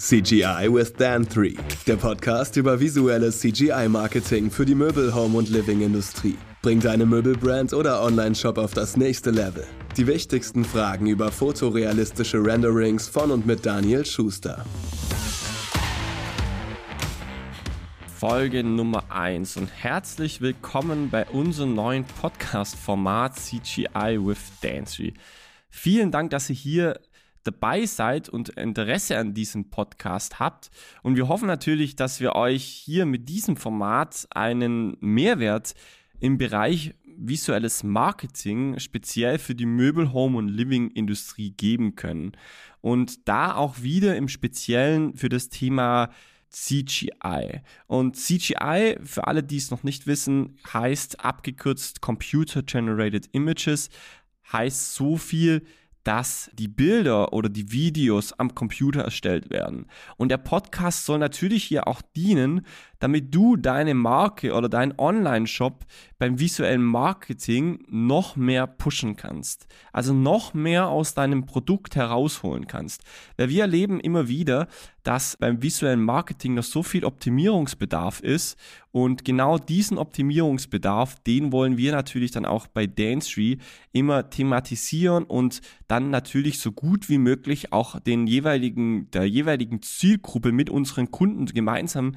CGI with Dan 3, der Podcast über visuelles CGI-Marketing für die Möbel-, Home- und Living-Industrie. Bring deine Möbelbrand oder Online-Shop auf das nächste Level. Die wichtigsten Fragen über fotorealistische Renderings von und mit Daniel Schuster. Folge Nummer 1 und herzlich willkommen bei unserem neuen Podcast-Format CGI with Dancery. Vielen Dank, dass ihr hier dabei seid und Interesse an diesem Podcast habt. Und wir hoffen natürlich, dass wir euch hier mit diesem Format einen Mehrwert im Bereich visuelles Marketing speziell für die Möbel, Home und Living Industrie geben können. Und da auch wieder im Speziellen für das Thema CGI. Und CGI, für alle, die es noch nicht wissen, heißt abgekürzt Computer Generated Images, heißt so viel, dass die Bilder oder die Videos am Computer erstellt werden. Und der Podcast soll natürlich hier auch dienen, damit du deine Marke oder dein Online-Shop beim visuellen Marketing noch mehr pushen kannst. Also noch mehr aus deinem Produkt herausholen kannst. Weil wir erleben immer wieder, dass beim visuellen Marketing noch so viel Optimierungsbedarf ist und genau diesen Optimierungsbedarf, den wollen wir natürlich dann auch bei Dancery immer thematisieren und dann natürlich so gut wie möglich auch den jeweiligen, der jeweiligen Zielgruppe mit unseren Kunden gemeinsam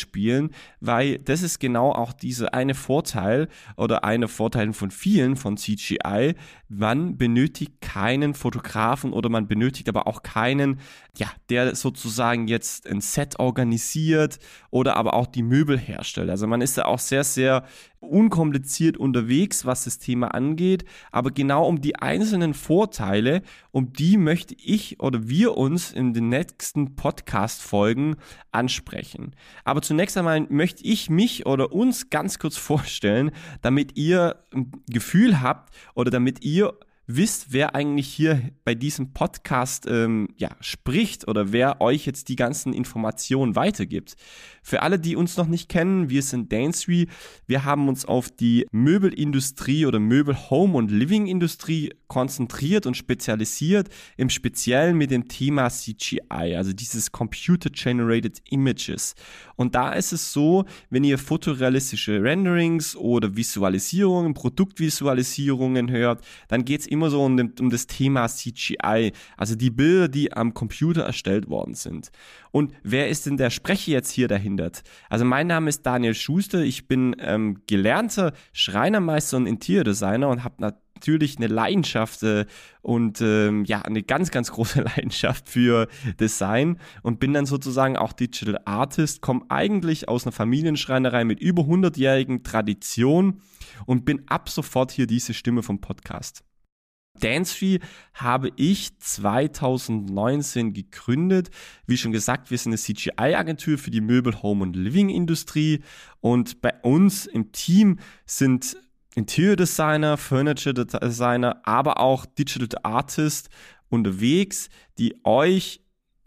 ausspielen, weil das ist genau auch dieser eine Vorteil oder einer Vorteil von vielen von CGI. Man benötigt keinen Fotografen oder man benötigt aber auch keinen, ja, der sozusagen jetzt ein Set organisiert oder aber auch die Möbel herstellt. Also man ist da auch sehr, sehr unkompliziert unterwegs, was das Thema angeht, aber genau um die einzelnen Vorteile, um die möchte ich oder wir uns in den nächsten Podcast-Folgen ansprechen. Aber zunächst einmal möchte ich mich oder uns ganz kurz vorstellen, damit ihr ein Gefühl habt oder damit ihr wisst, wer eigentlich hier bei diesem Podcast ähm, ja, spricht oder wer euch jetzt die ganzen Informationen weitergibt. Für alle, die uns noch nicht kennen, wir sind Dancery. Wir haben uns auf die Möbelindustrie oder Möbel, Home und Living Industrie konzentriert und spezialisiert, im Speziellen mit dem Thema CGI, also dieses Computer Generated Images. Und da ist es so, wenn ihr fotorealistische Renderings oder Visualisierungen, Produktvisualisierungen hört, dann geht es immer so um, um das Thema CGI, also die Bilder, die am Computer erstellt worden sind. Und wer ist denn der Sprecher jetzt hier dahinter? Also mein Name ist Daniel Schuster, ich bin ähm, gelernter Schreinermeister und Interiordesigner und habe natürlich eine Leidenschaft äh, und ähm, ja, eine ganz, ganz große Leidenschaft für Design und bin dann sozusagen auch Digital Artist, komme eigentlich aus einer Familienschreinerei mit über 100-jährigen Tradition und bin ab sofort hier diese Stimme vom Podcast. Dancetree habe ich 2019 gegründet. Wie schon gesagt, wir sind eine CGI-Agentur für die Möbel-, Home- und Living-Industrie. Und bei uns im Team sind Interior Designer, Furniture Designer, aber auch Digital Artist unterwegs, die euch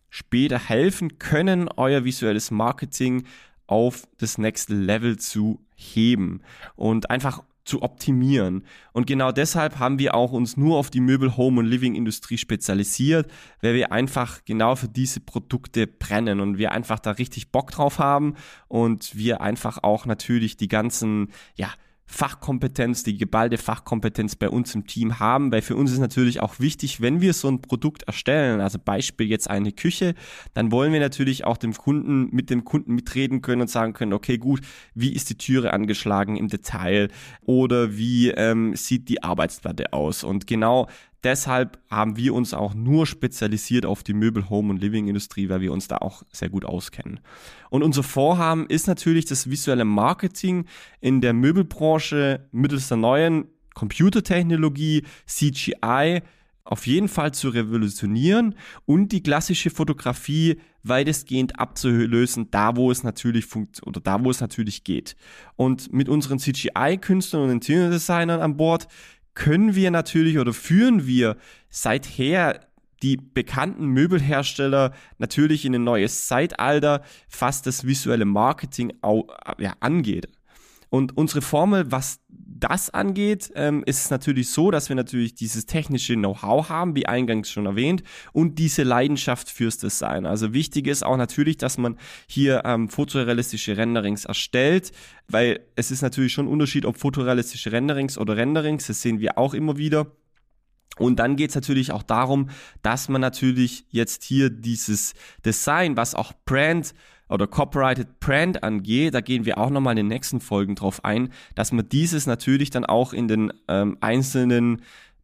später helfen können, euer visuelles Marketing auf das nächste Level zu heben und einfach zu optimieren. Und genau deshalb haben wir auch uns nur auf die Möbel, Home und Living Industrie spezialisiert, weil wir einfach genau für diese Produkte brennen und wir einfach da richtig Bock drauf haben und wir einfach auch natürlich die ganzen, ja, Fachkompetenz, die geballte Fachkompetenz bei uns im Team haben, weil für uns ist natürlich auch wichtig, wenn wir so ein Produkt erstellen, also Beispiel jetzt eine Küche, dann wollen wir natürlich auch dem Kunden mit dem Kunden mitreden können und sagen können, okay, gut, wie ist die Türe angeschlagen im Detail oder wie ähm, sieht die Arbeitsplatte aus? Und genau deshalb haben wir uns auch nur spezialisiert auf die Möbel, Home und Living Industrie, weil wir uns da auch sehr gut auskennen. Und unser Vorhaben ist natürlich das visuelle Marketing in der Möbelbranche mittels der neuen Computertechnologie, CGI, auf jeden Fall zu revolutionieren und die klassische Fotografie weitestgehend abzulösen, da wo es natürlich funkt oder da wo es natürlich geht. Und mit unseren CGI-Künstlern und Interior-Designern an Bord können wir natürlich oder führen wir seither die bekannten Möbelhersteller natürlich in ein neues Zeitalter, was das visuelle Marketing auch, ja, angeht. Und unsere Formel, was das angeht, ähm, ist es natürlich so, dass wir natürlich dieses technische Know-how haben, wie eingangs schon erwähnt, und diese Leidenschaft fürs Design. Also wichtig ist auch natürlich, dass man hier ähm, fotorealistische Renderings erstellt, weil es ist natürlich schon ein Unterschied, ob fotorealistische Renderings oder Renderings, das sehen wir auch immer wieder. Und dann geht es natürlich auch darum, dass man natürlich jetzt hier dieses Design, was auch Brand oder Copyrighted Brand angeht, da gehen wir auch nochmal in den nächsten Folgen drauf ein, dass man dieses natürlich dann auch in den ähm, einzelnen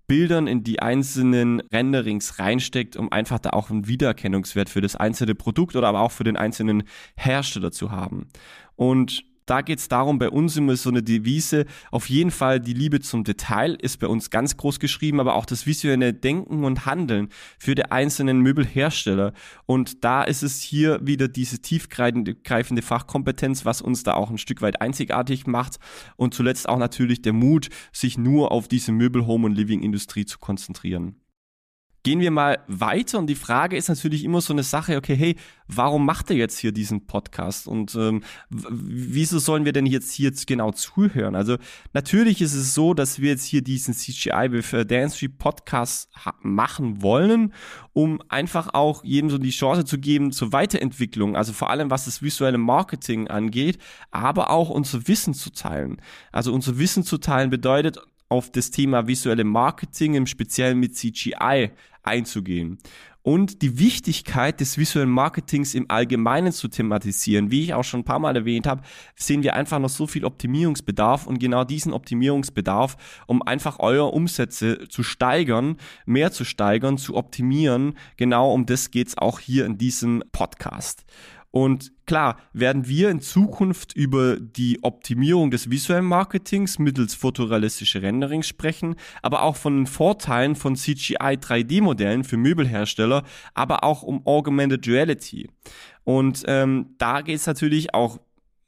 Bildern in die einzelnen Renderings reinsteckt, um einfach da auch einen Wiedererkennungswert für das einzelne Produkt oder aber auch für den einzelnen Hersteller zu haben. Und da geht es darum, bei uns immer so eine Devise, auf jeden Fall die Liebe zum Detail ist bei uns ganz groß geschrieben, aber auch das visuelle Denken und Handeln für die einzelnen Möbelhersteller. Und da ist es hier wieder diese tiefgreifende Fachkompetenz, was uns da auch ein Stück weit einzigartig macht. Und zuletzt auch natürlich der Mut, sich nur auf diese Möbel, Home und Living Industrie zu konzentrieren. Gehen wir mal weiter und die Frage ist natürlich immer so eine Sache, okay, hey, warum macht er jetzt hier diesen Podcast und ähm, wieso sollen wir denn jetzt hier jetzt genau zuhören? Also natürlich ist es so, dass wir jetzt hier diesen CGI with äh, Dance Podcast machen wollen, um einfach auch jedem so die Chance zu geben zur Weiterentwicklung, also vor allem was das visuelle Marketing angeht, aber auch unser Wissen zu teilen. Also unser Wissen zu teilen bedeutet auf das Thema visuelle Marketing, im Speziellen mit CGI einzugehen und die Wichtigkeit des visuellen Marketings im Allgemeinen zu thematisieren. Wie ich auch schon ein paar Mal erwähnt habe, sehen wir einfach noch so viel Optimierungsbedarf und genau diesen Optimierungsbedarf, um einfach eure Umsätze zu steigern, mehr zu steigern, zu optimieren, genau um das geht's auch hier in diesem Podcast. Und klar, werden wir in Zukunft über die Optimierung des visuellen Marketings mittels fotorealistische Renderings sprechen, aber auch von den Vorteilen von CGI 3D-Modellen für Möbelhersteller, aber auch um Augmented Reality. Und ähm, da geht es natürlich auch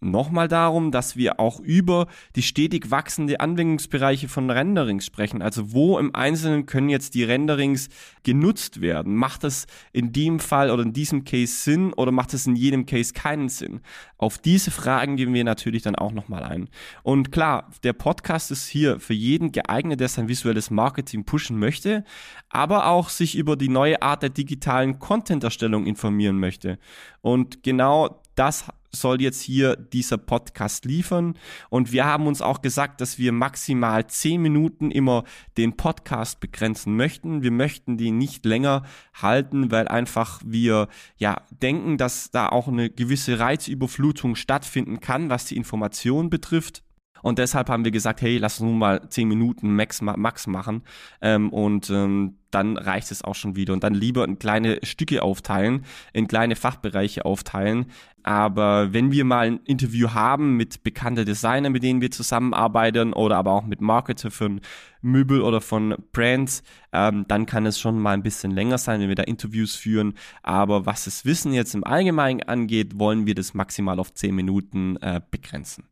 nochmal darum, dass wir auch über die stetig wachsende Anwendungsbereiche von Renderings sprechen. Also wo im Einzelnen können jetzt die Renderings genutzt werden? Macht das in dem Fall oder in diesem Case Sinn oder macht es in jedem Case keinen Sinn? Auf diese Fragen gehen wir natürlich dann auch nochmal ein. Und klar, der Podcast ist hier für jeden geeignet, der sein visuelles Marketing pushen möchte, aber auch sich über die neue Art der digitalen Content-Erstellung informieren möchte. Und genau das soll jetzt hier dieser Podcast liefern. Und wir haben uns auch gesagt, dass wir maximal zehn Minuten immer den Podcast begrenzen möchten. Wir möchten den nicht länger halten, weil einfach wir ja denken, dass da auch eine gewisse Reizüberflutung stattfinden kann, was die Information betrifft. Und deshalb haben wir gesagt, hey, lass uns nun mal zehn Minuten Max, Max machen. Ähm, und ähm, dann reicht es auch schon wieder. Und dann lieber in kleine Stücke aufteilen, in kleine Fachbereiche aufteilen. Aber wenn wir mal ein Interview haben mit bekannten Designern, mit denen wir zusammenarbeiten oder aber auch mit Marketer von Möbel oder von Brands, ähm, dann kann es schon mal ein bisschen länger sein, wenn wir da Interviews führen. Aber was das Wissen jetzt im Allgemeinen angeht, wollen wir das maximal auf zehn Minuten äh, begrenzen.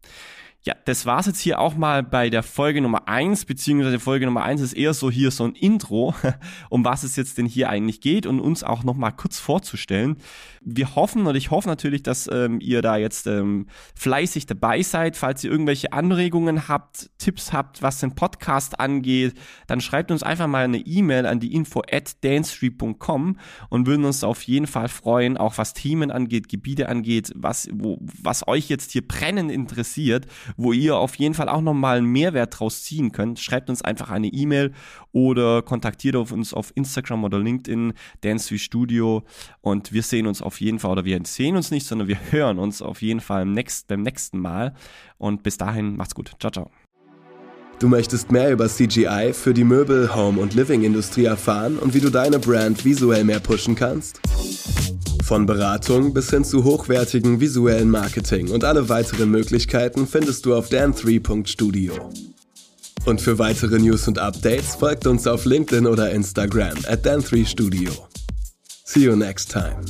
Ja, das war's jetzt hier auch mal bei der Folge Nummer eins beziehungsweise Folge Nummer eins ist eher so hier so ein Intro, um was es jetzt denn hier eigentlich geht und uns auch nochmal kurz vorzustellen. Wir hoffen und ich hoffe natürlich, dass ähm, ihr da jetzt ähm, fleißig dabei seid. Falls ihr irgendwelche Anregungen habt, Tipps habt, was den Podcast angeht, dann schreibt uns einfach mal eine E-Mail an die info at dancetree.com und würden uns auf jeden Fall freuen, auch was Themen angeht, Gebiete angeht, was, wo, was euch jetzt hier brennend interessiert wo ihr auf jeden Fall auch nochmal einen Mehrwert draus ziehen könnt. Schreibt uns einfach eine E-Mail oder kontaktiert uns auf Instagram oder LinkedIn, Dance Studio und wir sehen uns auf jeden Fall, oder wir sehen uns nicht, sondern wir hören uns auf jeden Fall im nächst, beim nächsten Mal und bis dahin macht's gut. Ciao, ciao. Du möchtest mehr über CGI für die Möbel-, Home- und Living-Industrie erfahren und wie du deine Brand visuell mehr pushen kannst? Von Beratung bis hin zu hochwertigen visuellen Marketing und alle weiteren Möglichkeiten findest du auf dan3.studio. Und für weitere News und Updates folgt uns auf LinkedIn oder Instagram at dan3studio. See you next time.